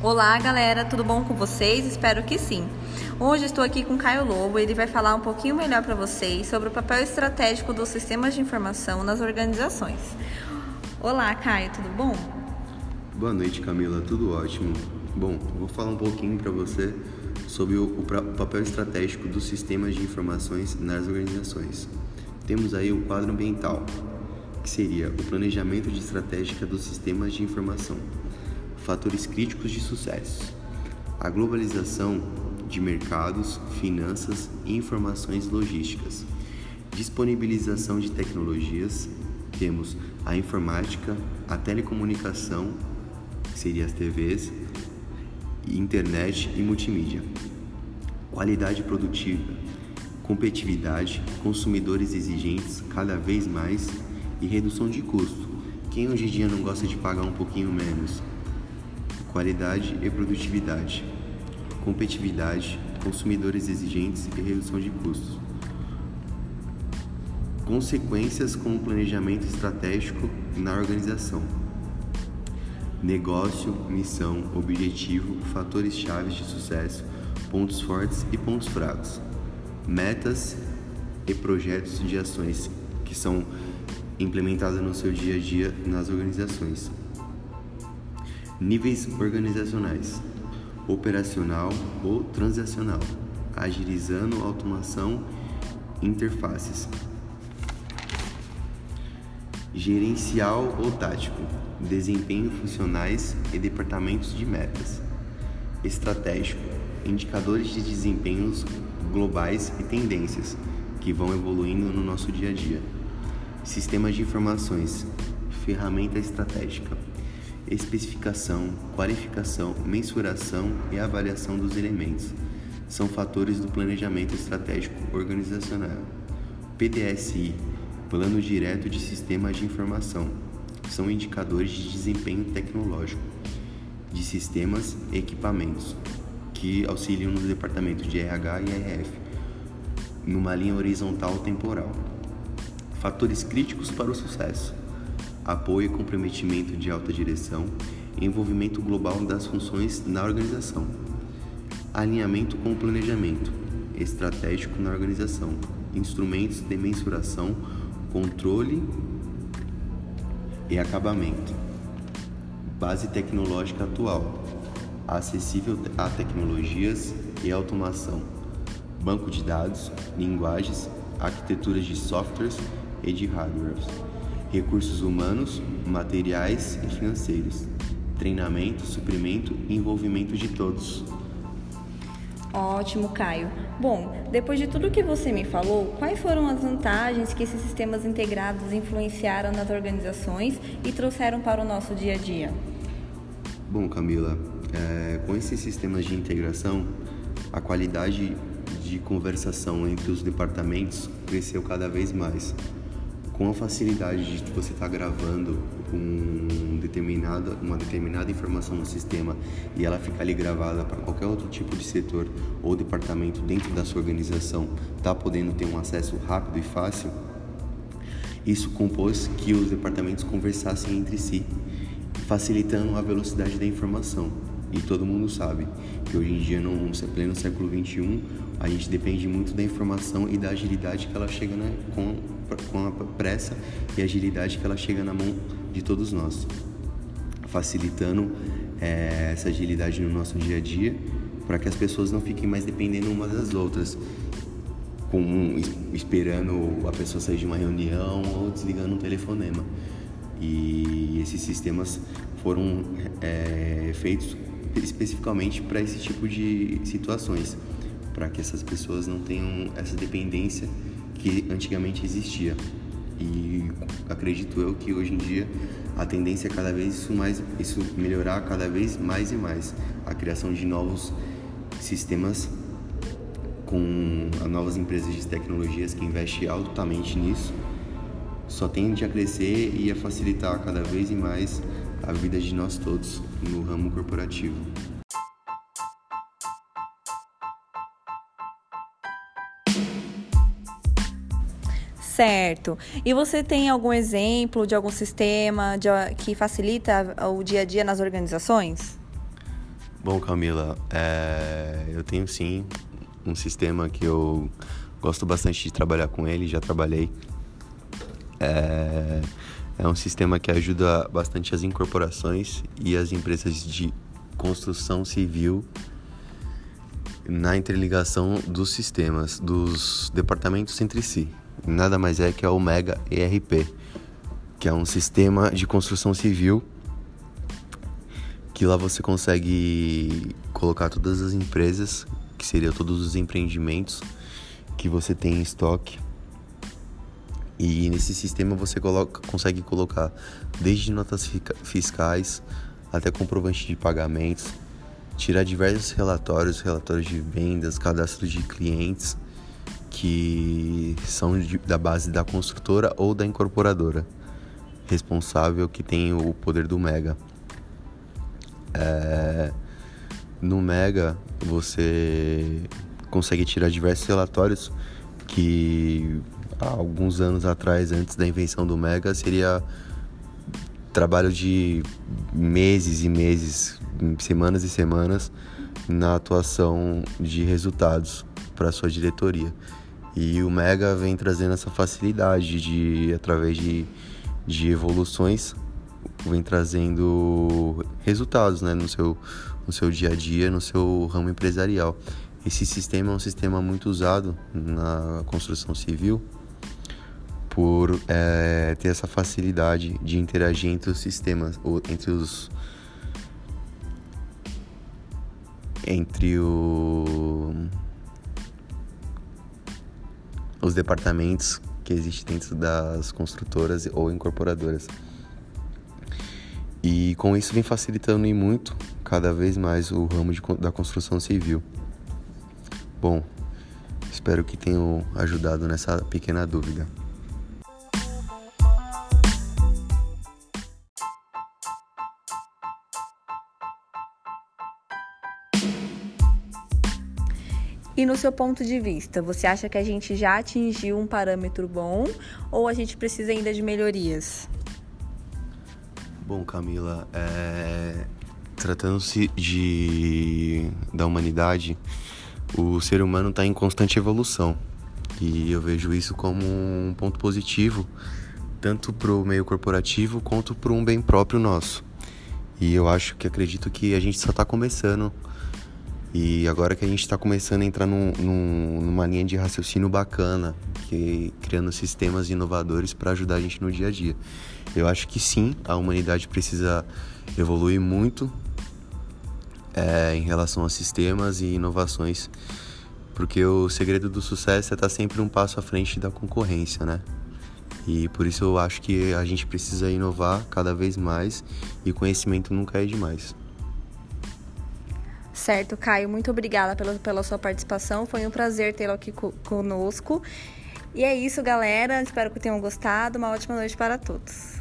Olá, galera, tudo bom com vocês? Espero que sim. Hoje estou aqui com Caio Lobo, ele vai falar um pouquinho melhor para vocês sobre o papel estratégico dos sistemas de informação nas organizações. Olá, Caio, tudo bom? Boa noite, Camila, tudo ótimo. Bom, vou falar um pouquinho para você sobre o, o papel estratégico dos sistemas de informações nas organizações. Temos aí o quadro ambiental, que seria o planejamento de estratégica dos sistemas de informação fatores críticos de sucesso. A globalização de mercados, finanças e informações logísticas. Disponibilização de tecnologias. Temos a informática, a telecomunicação, que seria as TVs, internet e multimídia. Qualidade produtiva, competitividade, consumidores exigentes cada vez mais e redução de custo. Quem hoje em dia não gosta de pagar um pouquinho menos? Qualidade e produtividade, competitividade, consumidores exigentes e redução de custos. Consequências com o planejamento estratégico na organização. Negócio, missão, objetivo, fatores chaves de sucesso, pontos fortes e pontos fracos. Metas e projetos de ações que são implementadas no seu dia a dia nas organizações. Níveis organizacionais: operacional ou transacional, agilizando automação interfaces. Gerencial ou tático: desempenho funcionais e departamentos de metas. Estratégico: indicadores de desempenhos globais e tendências que vão evoluindo no nosso dia a dia. Sistemas de informações: ferramenta estratégica especificação, qualificação, mensuração e avaliação dos elementos. São fatores do planejamento estratégico organizacional. PDSI, Plano Direto de Sistemas de Informação, são indicadores de desempenho tecnológico de sistemas e equipamentos que auxiliam no departamento de RH e RF, numa linha horizontal temporal. Fatores críticos para o sucesso apoio e comprometimento de alta direção envolvimento global das funções na organização, alinhamento com o planejamento estratégico na organização, instrumentos de mensuração, controle e acabamento, base tecnológica atual, acessível a tecnologias e automação, banco de dados, linguagens, arquiteturas de softwares e de hardwares recursos humanos, materiais e financeiros, treinamento, suprimento e envolvimento de todos. Ótimo, Caio. Bom, depois de tudo que você me falou, quais foram as vantagens que esses sistemas integrados influenciaram nas organizações e trouxeram para o nosso dia a dia? Bom, Camila, é, com esses sistemas de integração, a qualidade de conversação entre os departamentos cresceu cada vez mais com a facilidade de você estar tá gravando um determinada, uma determinada informação no sistema e ela ficar ali gravada para qualquer outro tipo de setor ou departamento dentro da sua organização, tá podendo ter um acesso rápido e fácil, isso compôs que os departamentos conversassem entre si, facilitando a velocidade da informação. E todo mundo sabe que hoje em dia, no pleno século XXI, a gente depende muito da informação e da agilidade que ela chega né, com, com a pressa e agilidade que ela chega na mão de todos nós, facilitando é, essa agilidade no nosso dia a dia para que as pessoas não fiquem mais dependendo umas das outras, com, esperando a pessoa sair de uma reunião ou desligando um telefonema. E esses sistemas foram é, feitos especificamente para esse tipo de situações, para que essas pessoas não tenham essa dependência que antigamente existia. E acredito eu que hoje em dia a tendência é cada vez isso mais isso melhorar cada vez mais e mais a criação de novos sistemas com novas empresas de tecnologias que investem altamente nisso só tende a crescer e a facilitar cada vez mais a vida de nós todos no ramo corporativo. Certo. E você tem algum exemplo de algum sistema de, que facilita o dia a dia nas organizações? Bom, Camila, é... eu tenho sim um sistema que eu gosto bastante de trabalhar com ele, já trabalhei. É, é um sistema que ajuda bastante as incorporações e as empresas de construção civil na interligação dos sistemas, dos departamentos entre si. Nada mais é que a Omega ERP, que é um sistema de construção civil que lá você consegue colocar todas as empresas, que seriam todos os empreendimentos que você tem em estoque. E nesse sistema você coloca, consegue colocar desde notas fiscais até comprovante de pagamentos, tirar diversos relatórios, relatórios de vendas, cadastro de clientes que são de, da base da construtora ou da incorporadora responsável que tem o poder do Mega. É, no Mega você consegue tirar diversos relatórios que há alguns anos atrás, antes da invenção do Mega, seria trabalho de meses e meses, semanas e semanas na atuação de resultados para sua diretoria. E o Mega vem trazendo essa facilidade de, através de, de evoluções, vem trazendo resultados né, no, seu, no seu dia a dia, no seu ramo empresarial. Esse sistema é um sistema muito usado na construção civil por é, ter essa facilidade de interagir entre os sistemas, ou entre os entre o, os departamentos que existem dentro das construtoras ou incorporadoras. E com isso vem facilitando e muito cada vez mais o ramo de, da construção civil. Bom, espero que tenham ajudado nessa pequena dúvida. E no seu ponto de vista, você acha que a gente já atingiu um parâmetro bom ou a gente precisa ainda de melhorias? Bom, Camila, é... tratando-se de da humanidade, o ser humano está em constante evolução e eu vejo isso como um ponto positivo tanto para o meio corporativo quanto para um bem próprio nosso. E eu acho que acredito que a gente só está começando e agora que a gente está começando a entrar num, num, numa linha de raciocínio bacana, que criando sistemas inovadores para ajudar a gente no dia a dia. Eu acho que sim, a humanidade precisa evoluir muito é, em relação a sistemas e inovações, porque o segredo do sucesso é estar tá sempre um passo à frente da concorrência, né? E por isso eu acho que a gente precisa inovar cada vez mais e conhecimento nunca é demais. Certo, Caio, muito obrigada pela, pela sua participação. Foi um prazer tê-lo aqui co conosco. E é isso, galera. Espero que tenham gostado. Uma ótima noite para todos.